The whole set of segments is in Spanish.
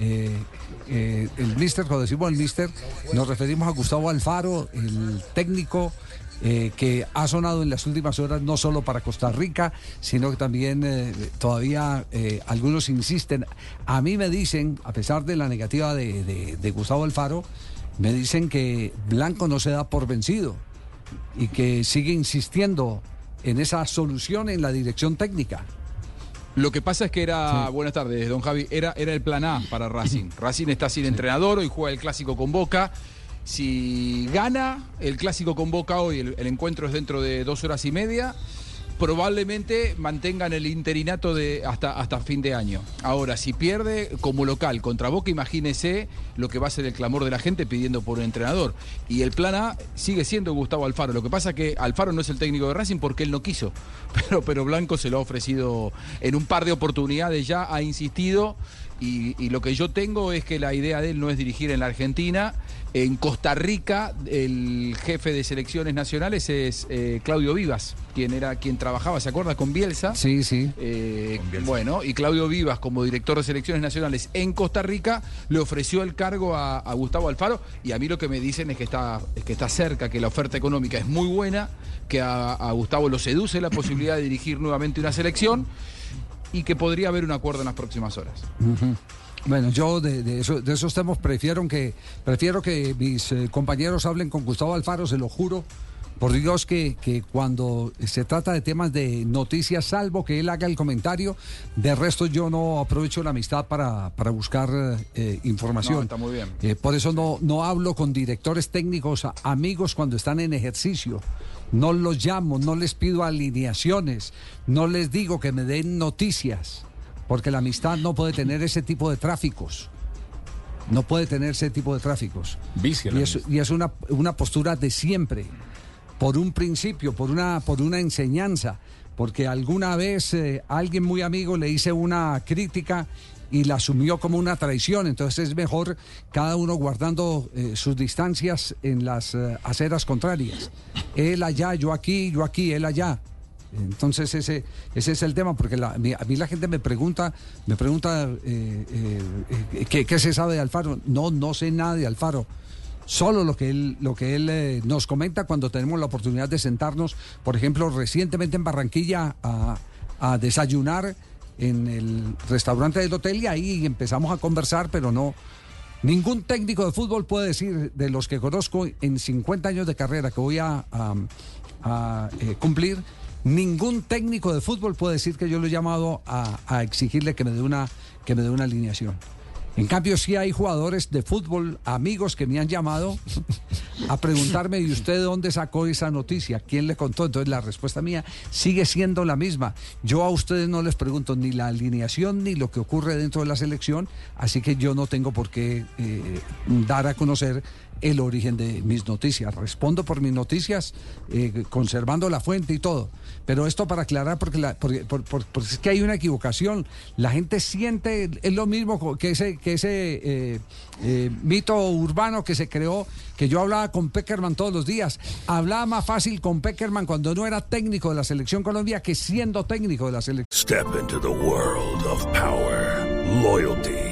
Eh, eh, el Mister, cuando decimos el Mister, nos referimos a Gustavo Alfaro, el técnico eh, que ha sonado en las últimas horas no solo para Costa Rica, sino que también todavía algunos insisten. A mí me dicen, a pesar de la negativa de Gustavo Alfaro, me dicen que Blanco no se da por vencido y que sigue insistiendo en esa solución en la dirección técnica. Lo que pasa es que era, buenas tardes, don Javi, era, era el plan A para Racing. Racing está sin entrenador, hoy juega el clásico con Boca. Si gana el clásico con Boca hoy, el, el encuentro es dentro de dos horas y media, probablemente mantengan el interinato de hasta, hasta fin de año. Ahora, si pierde como local contra Boca, imagínese lo que va a ser el clamor de la gente pidiendo por un entrenador. Y el plan A sigue siendo Gustavo Alfaro. Lo que pasa es que Alfaro no es el técnico de Racing porque él no quiso. Pero, pero Blanco se lo ha ofrecido en un par de oportunidades ya, ha insistido. Y, y lo que yo tengo es que la idea de él no es dirigir en la Argentina. En Costa Rica, el jefe de selecciones nacionales es eh, Claudio Vivas, quien era quien trabajaba, ¿se acuerda? Con Bielsa. Sí, sí. Eh, bueno, y Claudio Vivas, como director de selecciones nacionales en Costa Rica, le ofreció el cargo a, a Gustavo Alfaro. Y a mí lo que me dicen es que está, es que está cerca, que la oferta económica es muy buena, que a, a Gustavo lo seduce la posibilidad de dirigir nuevamente una selección y que podría haber un acuerdo en las próximas horas. Bueno, yo de, de eso- de esos temas prefiero que, prefiero que mis eh, compañeros hablen con Gustavo Alfaro, se lo juro. Por Dios que, que cuando se trata de temas de noticias, salvo que él haga el comentario, de resto yo no aprovecho la amistad para, para buscar eh, información. No, está muy bien. Eh, por eso no, no hablo con directores técnicos, amigos cuando están en ejercicio. No los llamo, no les pido alineaciones, no les digo que me den noticias, porque la amistad no puede tener ese tipo de tráficos. No puede tener ese tipo de tráficos. Vicia Y es, y es una, una postura de siempre, por un principio, por una, por una enseñanza, porque alguna vez eh, alguien muy amigo le hice una crítica y la asumió como una traición, entonces es mejor cada uno guardando eh, sus distancias en las eh, aceras contrarias. Él allá, yo aquí, yo aquí, él allá. Entonces ese, ese es el tema, porque a mí la gente me pregunta, me pregunta eh, eh, eh, ¿qué, se sabe de Alfaro. No, no sé nada de Alfaro. Solo lo que él, lo que él nos comenta cuando tenemos la oportunidad de sentarnos, por ejemplo, recientemente en Barranquilla a, desayunar en el restaurante del hotel y ahí empezamos a conversar, pero no. Ningún técnico de fútbol puede decir de los que conozco en 50 años de carrera que voy a, cumplir, ningún técnico de fútbol puede decir que yo lo he llamado a, exigirle que me dé una que me dé una alineación. En cambio, sí hay jugadores de fútbol, amigos que me han llamado a preguntarme, ¿y usted de dónde sacó esa noticia? ¿Quién le contó? Entonces la respuesta mía sigue siendo la misma. Yo a ustedes no les pregunto ni la alineación ni lo que ocurre dentro de la selección, así que yo no tengo por qué eh, dar a conocer el origen de mis noticias. Respondo por mis noticias, eh, conservando la fuente y todo. Pero esto para aclarar, porque, la- porque- por- por- porque es que hay una equivocación. La gente siente, es lo mismo que ese, que ese eh, eh, mito urbano que se creó, que yo hablaba con Peckerman todos los días. Hablaba más fácil con Peckerman cuando no era técnico de la selección Colombia que siendo técnico de la selección. Step into the world of power, loyalty,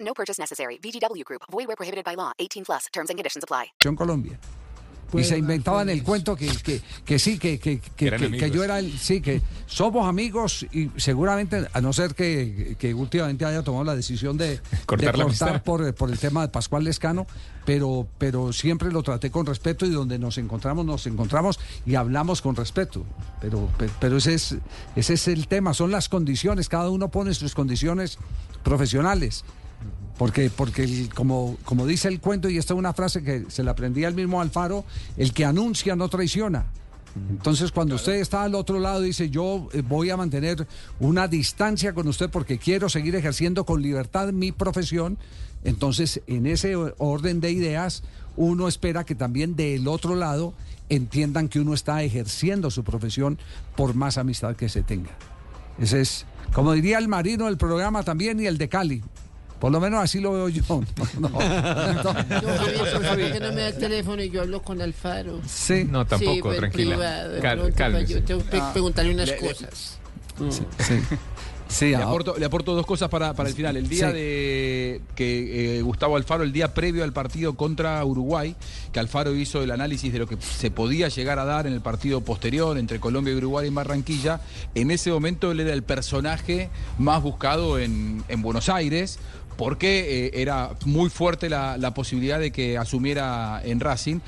No purchase necessary. VGW Group. Void where prohibited by law. 18 plus. Terms and conditions apply. Colombia. y se inventaban el cuento que, que, que sí, que, que, que, que- que yo era el, sí, que somos amigos y seguramente, a no ser que, que últimamente haya tomado la decisión de de Cortar la amistad. por, por el tema de Pascual Lescano, pero, pero siempre lo traté con respeto y donde nos encontramos, nos encontramos y hablamos con respeto. Pero, pe- pero ese, es, ese es el tema, son las condiciones, cada uno pone sus condiciones profesionales. Porque, porque el- como, como dice el cuento, y esta es una frase que se la aprendí al mismo Alfaro, el que anuncia no traiciona. Entonces, cuando usted está al otro lado, dice, yo eh, voy a mantener una distancia con usted porque quiero seguir ejerciendo con libertad mi profesión, entonces, en ese orden de ideas, uno espera que también del otro lado entiendan que uno está ejerciendo su profesión por más amistad que se tenga. Ese es, como diría el marino del programa también y el de Cali. Por lo menos así lo veo yo. No, no, Javier, que no me da el teléfono y yo hablo con Alfaro. Sí. No, sí, tampoco, pues, tranquila. privado, Cal- cálmese. yo tengo que pe- preguntarle unas le- le- cosas. Sí. Sí, Le ahora- aporto, le aporto dos cosas para, para el final. El día Sí. de que eh, Gustavo Alfaro, el día previo al partido contra Uruguay, que Alfaro hizo el análisis de lo que se podía llegar a dar en el partido posterior entre Colombia y Uruguay en Barranquilla, en ese momento él era el personaje más buscado en, en Buenos Aires porque eh, era muy fuerte la, la posibilidad de que asumiera en Racing.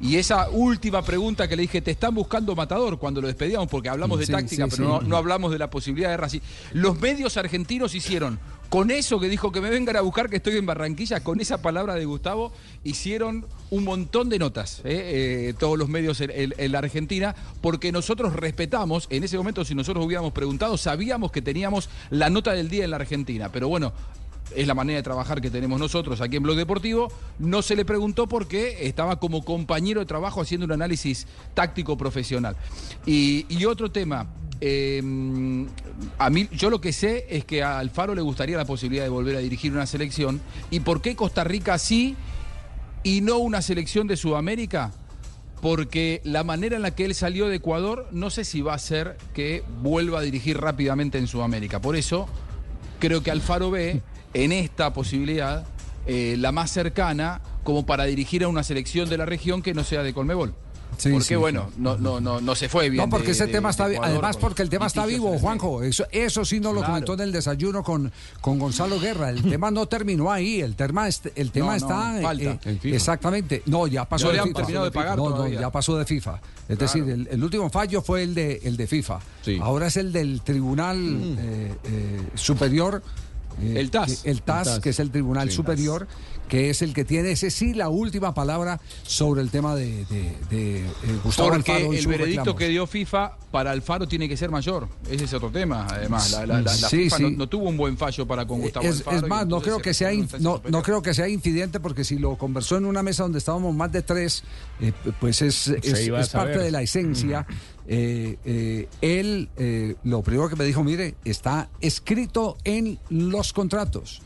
Y esa última pregunta que le dije, te están buscando matador cuando lo despedíamos, porque hablamos de Sí, táctica, sí, pero sí. no, no hablamos de la posibilidad de Racing. Los medios argentinos hicieron, con eso que dijo que me vengan a buscar que estoy en Barranquilla, con esa palabra de Gustavo, hicieron un montón de notas, ¿eh? Eh, todos los medios en, en- en la Argentina, porque nosotros respetamos, en ese momento si nosotros hubiéramos preguntado, sabíamos que teníamos la nota del día en la Argentina, pero bueno. Es la manera de trabajar que tenemos nosotros aquí en Blog Deportivo. No se le preguntó porque estaba como compañero de trabajo haciendo un análisis táctico profesional. Y, y otro tema, eh, a mí, yo lo que sé es que a Alfaro le gustaría la posibilidad de volver a dirigir una selección. ¿Y por qué Costa Rica sí y no una selección de Sudamérica? Porque la manera en la que él salió de Ecuador, no sé si va a ser que vuelva a dirigir rápidamente en Sudamérica. Por eso, creo que Alfaro ve en esta posibilidad eh, la más cercana como para dirigir a una selección de la región que no sea de Colmebol. Sí, porque sí, bueno, no, no, no, no se fue bien. No, porque de- ese de- tema está Ecuador además porque el tema está vivo, Juanjo. Eso, eso sí no lo Claro. comentó en el desayuno con, con Gonzalo Guerra. El tema no terminó ahí. El tema, el tema No, no, está. falta. eh, exactamente. No, ya pasó No de FIFA. terminado de pagar no, no, ya pasó de FIFA. Es decir, el, el último fallo fue el de, el de FIFA. Sí. Ahora es el del Tribunal eh, eh, Superior. Eh, El TAS. que- El TAS, que es el Tribunal Superior, que es el que tiene, ese sí, la última palabra sobre el tema de, de- de, eh, Gustavo Porque Alfaro el veredicto reclamos. que dio FIFA para Alfaro tiene que ser mayor. Ese es otro tema, además. La, la- la- la Sí, FIFA sí. No, no tuvo un buen fallo para con Gustavo Es, Alfaro. es más, no creo que sea no, no creo que sea infidente porque si lo conversó en una mesa donde estábamos más de tres, eh, pues es, es- parte de la esencia. Eh, eh, él, eh, lo primero que me dijo, mire, está escrito en los contratos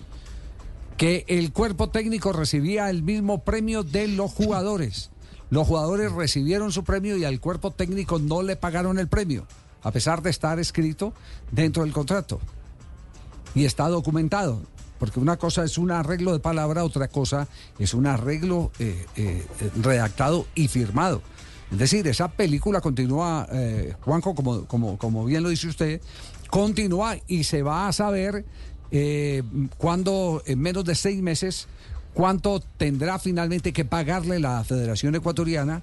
que el cuerpo técnico recibía el mismo premio de los jugadores. Los jugadores recibieron su premio y al cuerpo técnico no le pagaron el premio, a pesar de estar escrito dentro del contrato y está documentado. Porque una cosa es un arreglo de palabra, otra cosa es un arreglo eh, eh, eh, redactado y firmado. Es decir, esa película continúa, eh, Juanjo, como, como, como bien lo dice usted, continúa y se va a saber eh, cuándo, en menos de seis meses, cuánto tendrá finalmente que pagarle la Federación Ecuatoriana